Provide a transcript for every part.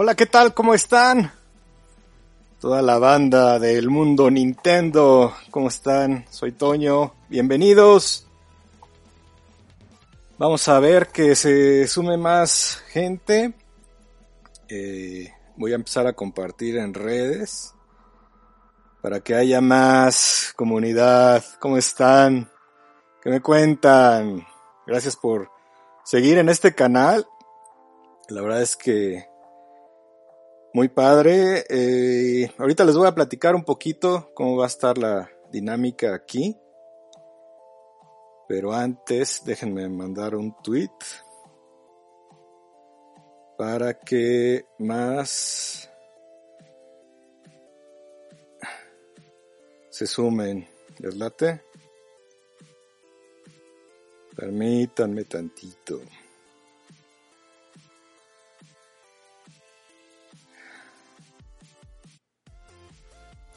Hola, ¿qué tal? ¿Cómo están? Toda la banda del mundo Nintendo, ¿cómo están? Soy Toño, bienvenidos. Vamos a ver que se sume más gente. Eh, voy a empezar a compartir en redes para que haya más comunidad. ¿Cómo están? ¿Qué me cuentan? Gracias por seguir en este canal. La verdad es que muy padre. Eh, ahorita les voy a platicar un poquito cómo va a estar la dinámica aquí. Pero antes, déjenme mandar un tweet para que más se sumen. ¿Les late? Permítanme tantito.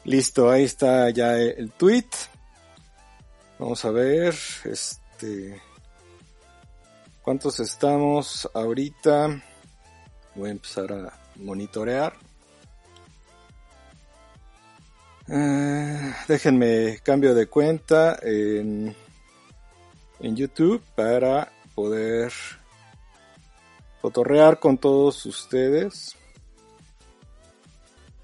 Listo, ahí está ya el tweet. Vamos a ver, este, cuántos estamos ahorita. Voy a empezar a monitorear. Eh, déjenme cambio de cuenta en, en YouTube para poder fotorrear con todos ustedes.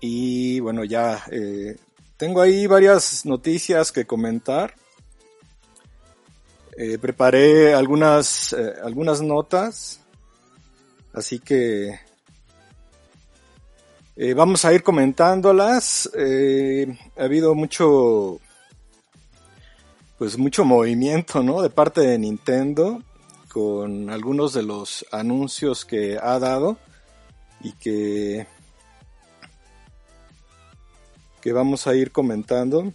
Y bueno, ya eh, tengo ahí varias noticias que comentar. Eh, preparé algunas, eh, algunas notas. Así que vamos a ir comentándolas. ha habido mucho, pues mucho movimiento, ¿no? De parte de Nintendo con algunos de los anuncios que ha dado y que vamos a ir comentando.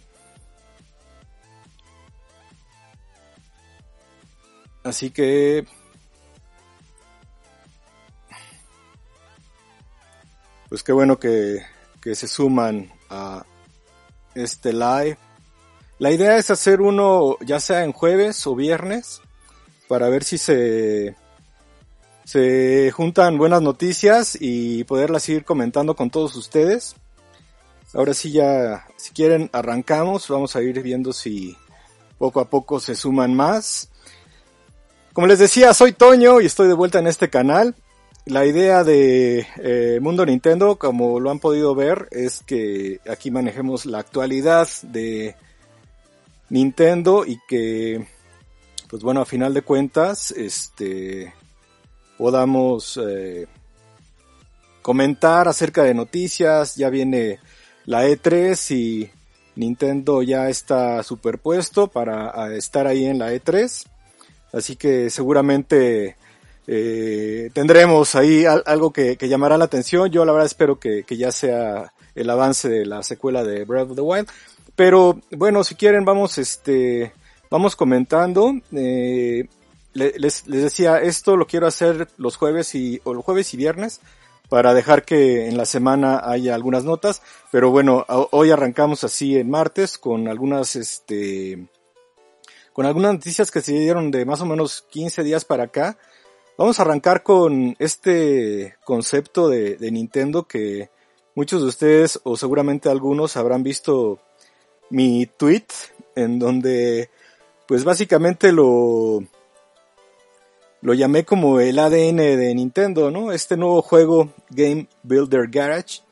Así que pues qué bueno que, que, se suman a este live. La idea es hacer uno ya sea en jueves o viernes para ver si se, se juntan buenas noticias y poderlas ir comentando con todos ustedes. Ahora sí ya, si quieren, arrancamos. Vamos a ir viendo si poco a poco se suman más. Como les decía, soy Toño y estoy de vuelta en este canal. La idea de eh, Mundo Nintendo, como lo han podido ver, es que aquí manejemos la actualidad de Nintendo y que, pues bueno, a final de cuentas, este, podamos eh, comentar acerca de noticias. Ya viene la E3 y Nintendo ya está superpuesto para estar ahí en la E3. Así que seguramente eh, tendremos ahí algo que, llamará la atención. Yo la verdad espero que, ya sea el avance de la secuela de Breath of the Wild. Pero bueno, si quieren vamos este vamos comentando. Eh, les, les, decía esto lo quiero hacer los jueves y o los jueves y viernes para dejar que en la semana haya algunas notas. Pero bueno, hoy arrancamos así en martes con algunas, este, con algunas noticias que se dieron de más o menos 15 días para acá. Vamos a arrancar con este concepto de, de Nintendo que muchos de ustedes o seguramente algunos habrán visto mi tweet en donde pues básicamente lo lo llamé como el ADN de Nintendo, ¿no? Este nuevo juego Game Builder Garage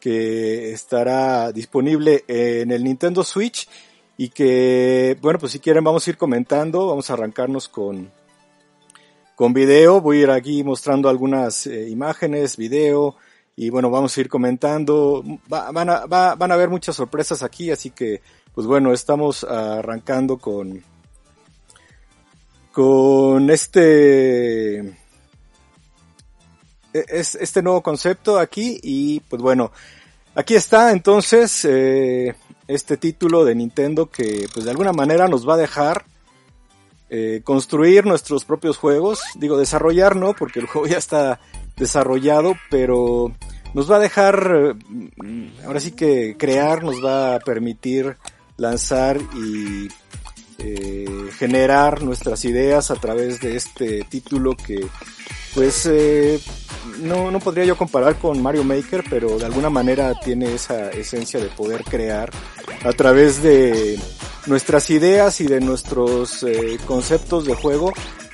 que estará disponible en el Nintendo Switch y que, bueno, pues si quieren vamos a ir comentando, vamos a arrancarnos con, con video, voy a ir aquí mostrando algunas eh, imágenes, video, y bueno, vamos a ir comentando, van, a, van a haber muchas sorpresas aquí, así que, pues bueno, estamos arrancando con, con este, e, este nuevo concepto aquí y pues bueno, aquí está entonces eh, este título de Nintendo que pues de alguna manera nos va a dejar eh, construir nuestros propios juegos, digo desarrollar no, porque el juego ya está desarrollado, pero nos va a dejar, mm, ahora sí que crear, nos va a permitir lanzar y eh, generar nuestras ideas a través de este título que pues eh, no, no podría yo comparar con Mario Maker, pero de alguna manera tiene esa esencia de poder crear a través de nuestras ideas y de nuestros eh, conceptos de juego,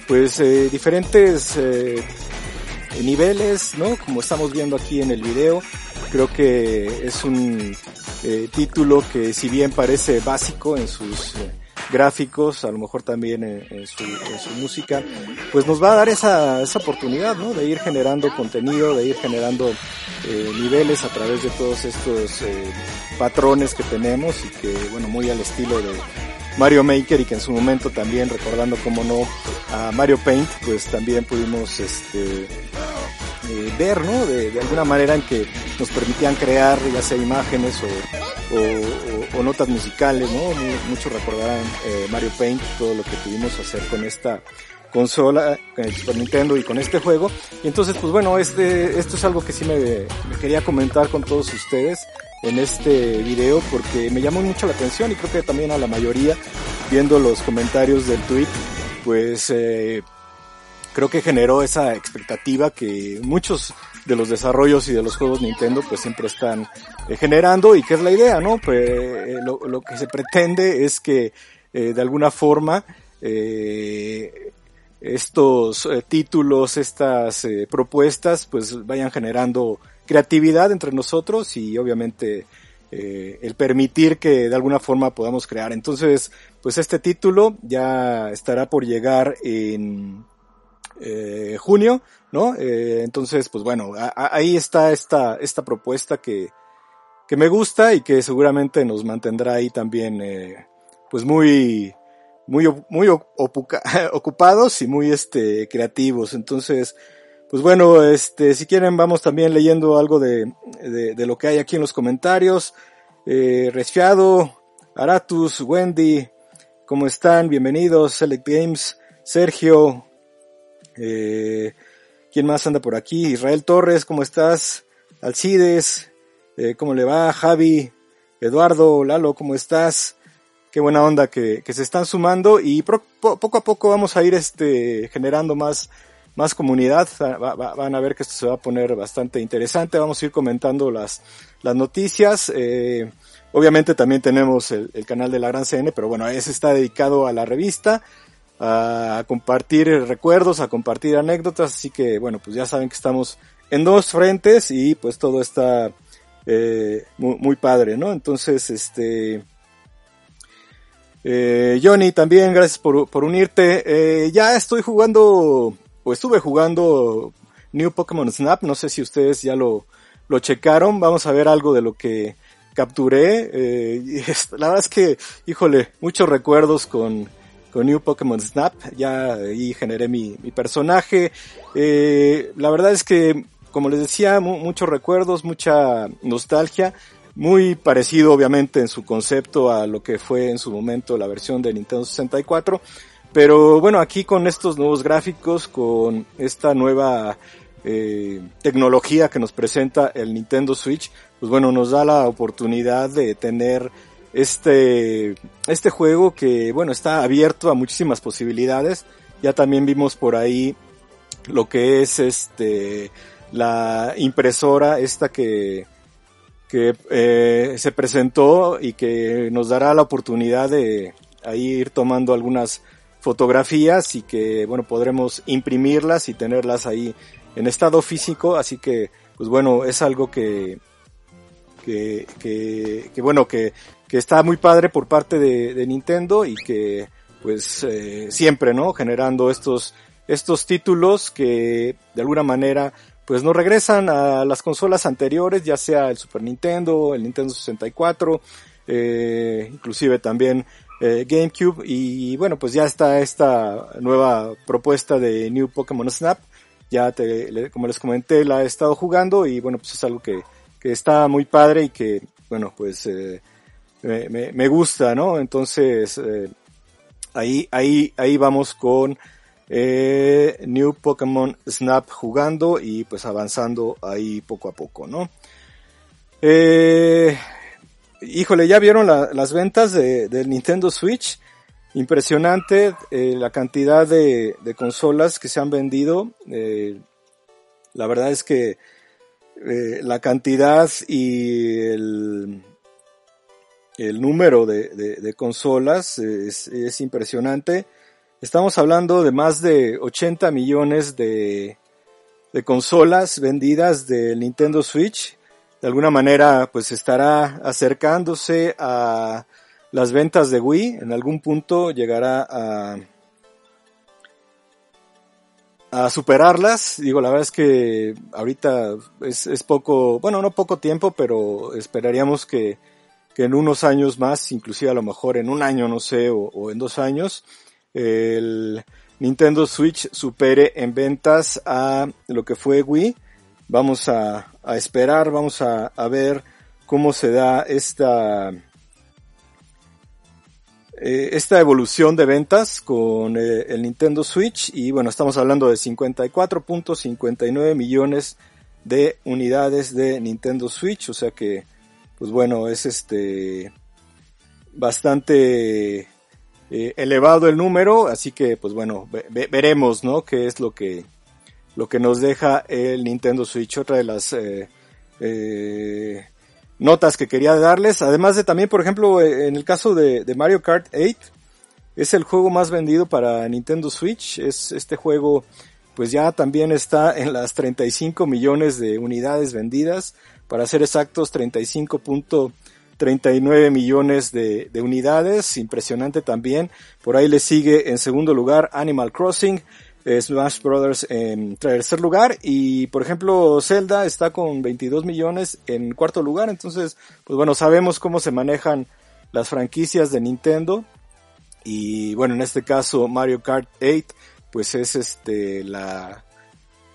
pues eh, diferentes eh, niveles, ¿no? Como estamos viendo aquí en el video, creo que es un eh, título que si bien parece básico en sus gráficos, a lo mejor también en, su, música, pues nos va a dar esa, esa oportunidad, ¿no? De ir generando contenido, de ir generando eh, niveles a través de todos estos eh, patrones que tenemos y que, bueno, muy al estilo de Mario Maker y que en su momento también, recordando como no a Mario Paint, pues también pudimos este, eh, ver, ¿no? De, alguna manera en que nos permitían crear ya sea imágenes o, o, notas musicales, ¿no? Muchos recordarán eh, Mario Paint, todo lo que pudimos hacer con esta consola, con el Super Nintendo y con este juego. Y entonces, pues bueno, este, esto es algo que sí me, me quería comentar con todos ustedes en este video porque me llamó mucho la atención y creo que también a la mayoría, viendo los comentarios del tweet, pues eh, creo que generó esa expectativa que muchos de los desarrollos y de los juegos Nintendo pues siempre están eh, generando y que es la idea, ¿no? Pues eh, lo, que se pretende es que eh, de alguna forma estos títulos, estas propuestas pues vayan generando creatividad entre nosotros y obviamente el permitir que de alguna forma podamos crear. Entonces, pues este título ya estará por llegar en eh, junio, ¿no? Eh, entonces, pues bueno, ahí está esta, esta propuesta que, que me gusta y que seguramente nos mantendrá ahí también, eh, pues muy, muy, muy ocupados y muy, este, creativos. Entonces, pues bueno, este, si quieren vamos también leyendo algo de, de, de lo que hay aquí en los comentarios. Eh, Resfiado, Aratus, Wendy, ¿cómo están? Bienvenidos, Select Games, Sergio, eh, ¿quién más anda por aquí? Israel Torres, ¿cómo estás? Alcides, eh, ¿cómo le va? Javi, Eduardo, Lalo, ¿cómo estás? Qué buena onda que, se están sumando y poco a poco vamos a ir este, generando más comunidad, va, va, van a ver que esto se va a poner bastante interesante, vamos a ir comentando las, noticias, eh, obviamente también tenemos el, canal de la Gran CN, pero bueno, ese está dedicado a la revista, a compartir recuerdos, a compartir anécdotas, así que bueno, pues ya saben que estamos en dos frentes y pues todo está eh, muy, padre, ¿no? Entonces, este... Eh, Johnny, también gracias por, por unirte. Eh, ya estoy jugando o estuve jugando New Pokémon Snap, no sé si ustedes ya lo, lo checaron, vamos a ver algo de lo que capturé, eh, la verdad es que, híjole, muchos recuerdos con, con New Pokémon Snap, ya ahí generé mi, mi personaje, eh, la verdad es que, como les decía, mu muchos recuerdos, mucha nostalgia, muy parecido obviamente en su concepto a lo que fue en su momento la versión de Nintendo 64, pero bueno, aquí con estos nuevos gráficos, con esta nueva eh, tecnología que nos presenta el Nintendo Switch, pues bueno, nos da la oportunidad de tener este, este juego que bueno, está abierto a muchísimas posibilidades. Ya también vimos por ahí lo que es este, la impresora esta que, que eh, se presentó y que nos dará la oportunidad de ahí ir tomando algunas fotografías y que, bueno, podremos imprimirlas y tenerlas ahí en estado físico, así que, pues bueno, es algo que, que, que, que bueno, que, que está muy padre por parte de, Nintendo y que, pues, eh, siempre, ¿no? Generando estos, estos títulos que, de alguna manera, pues nos regresan a las consolas anteriores, ya sea el Super Nintendo, el Nintendo 64, eh, inclusive también eh, GameCube y bueno, pues ya está esta nueva propuesta de New Pokémon Snap. Ya te, como les comenté, la he estado jugando y bueno, pues es algo que, que está muy padre y que, bueno, pues eh, me, me, me, gusta, ¿no? Entonces, eh, ahí, ahí, ahí vamos con eh, New Pokémon Snap jugando y pues avanzando ahí poco a poco, ¿no? Eh, híjole, ya vieron la, las ventas de, del Nintendo Switch. Impresionante eh, la cantidad de, de, consolas que se han vendido. Eh, la verdad es que eh, la cantidad y el, el número de, consolas es, es, impresionante. Estamos hablando de más de 80 millones de, consolas vendidas del Nintendo Switch de alguna manera pues estará acercándose a las ventas de Wii, en algún punto llegará a, a superarlas. Digo, la verdad es que ahorita es, poco, bueno, no poco tiempo, pero esperaríamos que, que, en unos años más, inclusive a lo mejor en un año, no sé, o, en dos años, el Nintendo Switch supere en ventas a lo que fue Wii. Vamos a, esperar, vamos a, a, ver cómo se da esta, eh, esta evolución de ventas con eh, el Nintendo Switch y bueno, estamos hablando de 54.59 millones de unidades de Nintendo Switch, o sea que pues bueno, es este bastante eh, elevado el número, así que pues bueno, ve, veremos, ¿no? qué es lo que lo que nos deja el Nintendo Switch. Otra de las eh, eh, notas que quería darles, además de también, por ejemplo, en el caso de, de, Mario Kart 8, es el juego más vendido para Nintendo Switch. Es este juego, pues ya también está en las 35 millones de unidades vendidas. Para ser exactos, 35.39 millones de, de unidades. Impresionante también. Por ahí le sigue en segundo lugar Animal Crossing Smash Brothers en tercer lugar y por ejemplo Zelda está con 22 millones en cuarto lugar entonces pues bueno sabemos cómo se manejan las franquicias de Nintendo y bueno en este caso Mario Kart 8 pues es este la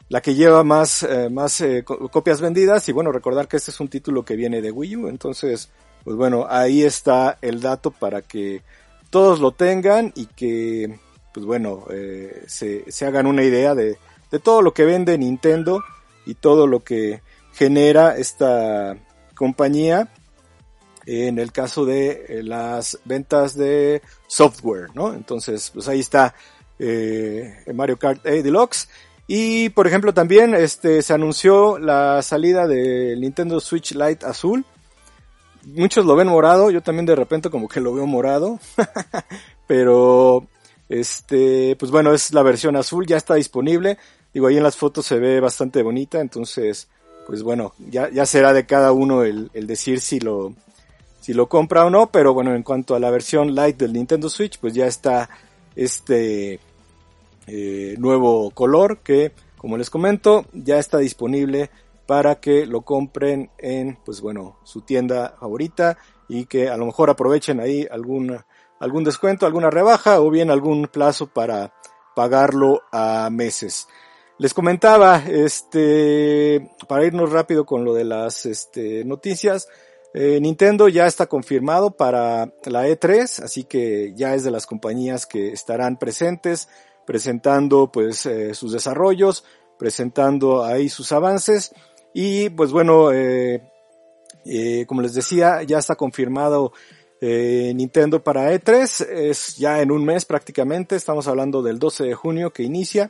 la que lleva más eh, más eh, copias vendidas y bueno recordar que este es un título que viene de Wii U entonces pues bueno ahí está el dato para que todos lo tengan y que pues bueno, eh, se, se, hagan una idea de, de todo lo que vende Nintendo y todo lo que genera esta compañía en el caso de las ventas de software, ¿no? Entonces, pues ahí está Mario Kart 8 Deluxe. Y por ejemplo también este se anunció la salida del Nintendo Switch Lite azul. Muchos lo ven morado, yo también de repente como que lo veo morado. Pero este, pues bueno, es la versión azul, ya está disponible. Digo, ahí en las fotos se ve bastante bonita, entonces, pues bueno, ya, será de cada uno el, el decir si lo, si lo compra o no, pero bueno, en cuanto a la versión light del Nintendo Switch, pues ya está este eh, nuevo color que, como les comento, ya está disponible para que lo compren en, pues bueno, su tienda favorita y que a lo mejor aprovechen ahí alguna algún descuento, alguna rebaja o bien algún plazo para pagarlo a meses. Les comentaba, este, para irnos rápido con lo de las este, noticias, eh, Nintendo ya está confirmado para la E3, así que ya es de las compañías que estarán presentes, presentando pues eh, sus desarrollos, presentando ahí sus avances y pues bueno, eh, eh como les decía, ya está confirmado eh, Nintendo para E3 es ya en un mes prácticamente, estamos hablando del 12 de junio que inicia.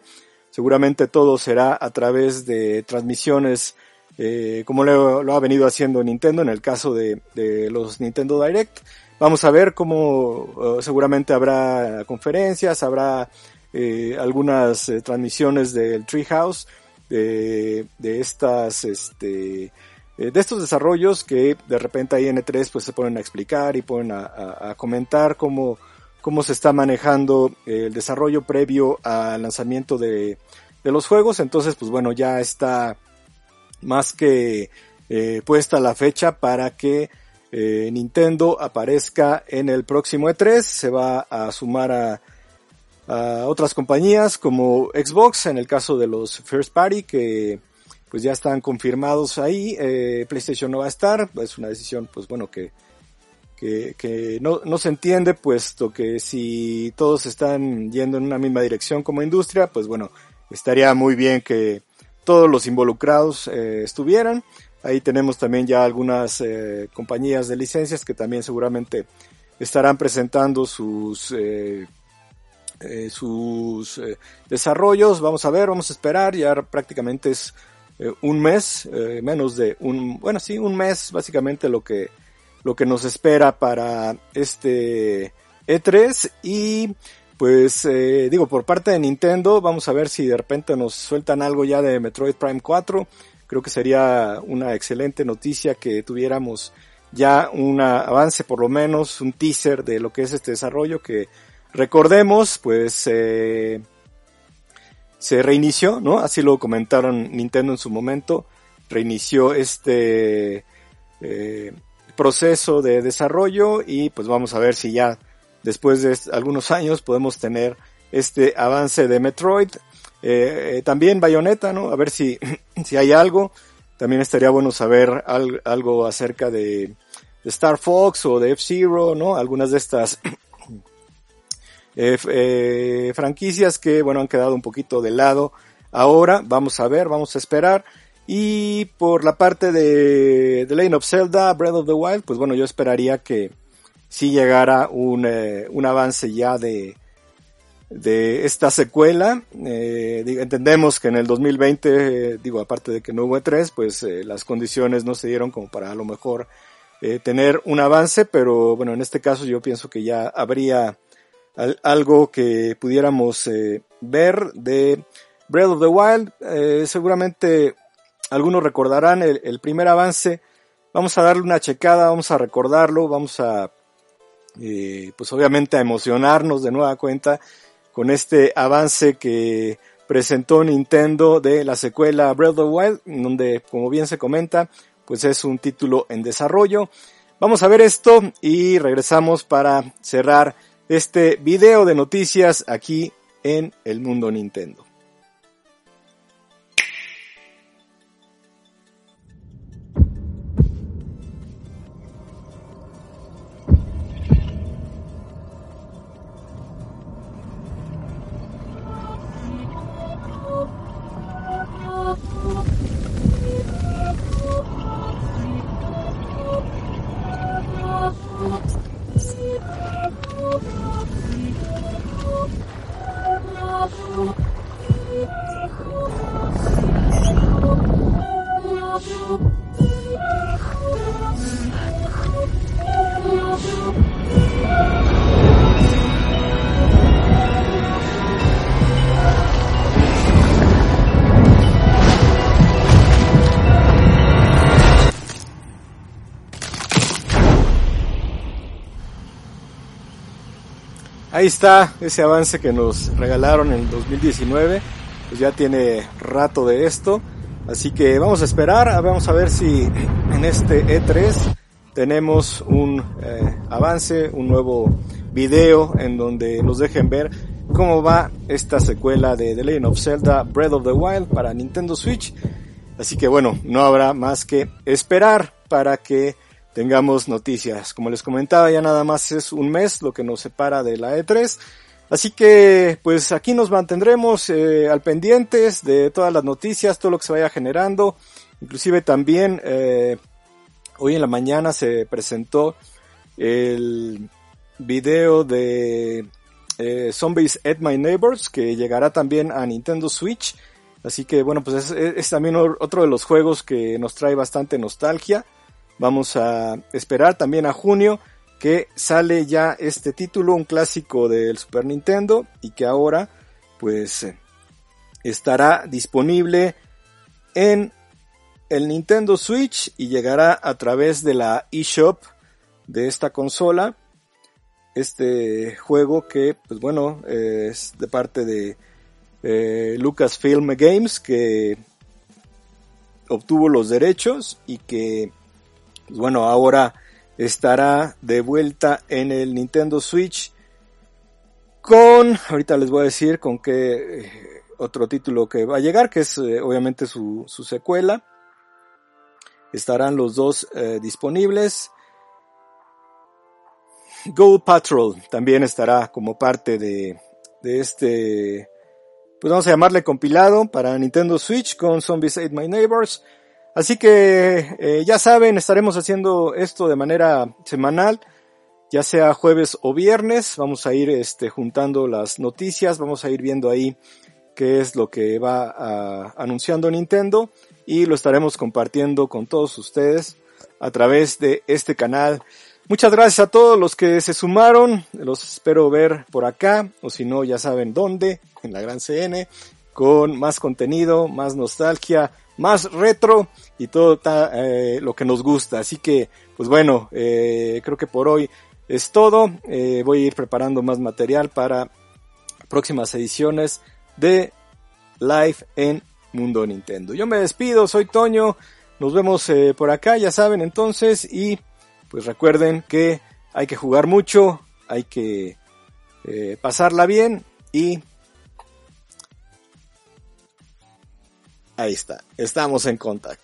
Seguramente todo será a través de transmisiones eh, como lo, ha venido haciendo Nintendo en el caso de, de los Nintendo Direct. Vamos a ver cómo uh, seguramente habrá conferencias, habrá eh, algunas eh, transmisiones del Treehouse de, de estas este, eh, de estos desarrollos que de repente ahí en E3 pues se ponen a explicar y ponen a, a, a comentar cómo, cómo se está manejando el desarrollo previo al lanzamiento de, de los juegos. Entonces, pues bueno, ya está más que eh, puesta la fecha para que eh, Nintendo aparezca en el próximo E3. Se va a sumar a, a otras compañías como Xbox, en el caso de los First Party, que pues ya están confirmados ahí. Eh, PlayStation no va a estar, es una decisión, pues bueno, que, que, que no, no, se entiende, puesto que si todos están yendo en una misma dirección como industria, pues bueno, estaría muy bien que todos los involucrados eh, estuvieran. Ahí tenemos también ya algunas eh, compañías de licencias que también seguramente estarán presentando sus eh, eh sus eh, desarrollos. Vamos a ver, vamos a esperar. Ya prácticamente es eh, un mes, menos de un, bueno, sí, un mes básicamente lo que lo que nos espera para este E3 y pues eh, digo por parte de Nintendo vamos a ver si de repente nos sueltan algo ya de Metroid Prime 4 creo que sería una excelente noticia que tuviéramos ya un avance por lo menos un teaser de lo que es este desarrollo que recordemos pues eh, se reinició no así lo comentaron Nintendo en su momento reinició este eh, proceso de desarrollo y pues vamos a ver si ya después de algunos años podemos tener este avance de Metroid. Eh, también Bayonetta, ¿no? A ver si, si hay algo. También estaría bueno saber algo acerca de, de, Star Fox o de F-Zero, ¿no? Algunas de estas eh, franquicias que, bueno, han quedado un poquito de lado. Ahora, vamos a ver, vamos a esperar. Y por la parte de The Lane of Zelda, Breath of the Wild, pues bueno, yo esperaría que si llegara un, eh, un avance ya de, de esta secuela. Eh, entendemos que en el 2020, eh, digo, aparte de que no hubo E3, pues eh, las condiciones no se dieron como para a lo mejor eh, tener un avance, pero bueno, en este caso yo pienso que ya habría algo que pudiéramos ver de Breath of the Wild. seguramente algunos recordarán el, el, primer avance. Vamos a darle una checada, vamos a recordarlo, vamos a, eh, pues obviamente a emocionarnos de nueva cuenta con este avance que presentó Nintendo de la secuela Breath of the Wild, donde, como bien se comenta, pues es un título en desarrollo. Vamos a ver esto y regresamos para cerrar este video de noticias aquí en el mundo Nintendo. Ahí está ese avance que nos regalaron en el 2019. Pues ya tiene rato de esto. Así que vamos a esperar, vamos a ver si en este E3 tenemos un eh, avance, un nuevo video en donde nos dejen ver cómo va esta secuela de The Legend of Zelda Breath of the Wild para Nintendo Switch. Así que bueno, no habrá más que esperar para que tengamos noticias. Como les comentaba, ya nada más es un mes lo que nos separa de la E3. Así que, pues aquí nos mantendremos eh, al pendientes de todas las noticias, todo lo que se vaya generando. Inclusive también, eh, hoy en la mañana se presentó el video de eh, Zombies at My Neighbors, que llegará también a Nintendo Switch. Así que, bueno, pues es, es también otro de los juegos que nos trae bastante nostalgia. Vamos a esperar también a junio que sale ya este título, un clásico del Super Nintendo y que ahora pues estará disponible en el Nintendo Switch y llegará a través de la eShop de esta consola. Este juego que pues bueno es de parte de eh, Lucasfilm Games que obtuvo los derechos y que pues bueno, ahora estará de vuelta en el Nintendo Switch con, ahorita les voy a decir con qué eh, otro título que va a llegar, que es eh, obviamente su, su, secuela. Estarán los dos eh, disponibles. Gold Patrol también estará como parte de, de este, pues vamos a llamarle compilado para Nintendo Switch con Zombies Ate My Neighbors. Así que eh, ya saben, estaremos haciendo esto de manera semanal, ya sea jueves o viernes. Vamos a ir este, juntando las noticias, vamos a ir viendo ahí qué es lo que va a, anunciando Nintendo y lo estaremos compartiendo con todos ustedes a través de este canal. Muchas gracias a todos los que se sumaron, los espero ver por acá o si no ya saben dónde, en la Gran CN, con más contenido, más nostalgia, más retro y todo eh, lo que nos gusta. Así que, pues bueno, eh, creo que por hoy es todo. Eh, voy a ir preparando más material para próximas ediciones de Live en Mundo Nintendo. Yo me despido, soy Toño. Nos vemos por acá, ya saben entonces. Y pues recuerden que hay que jugar mucho, hay que pasarla bien y Ahí está, estamos en contacto.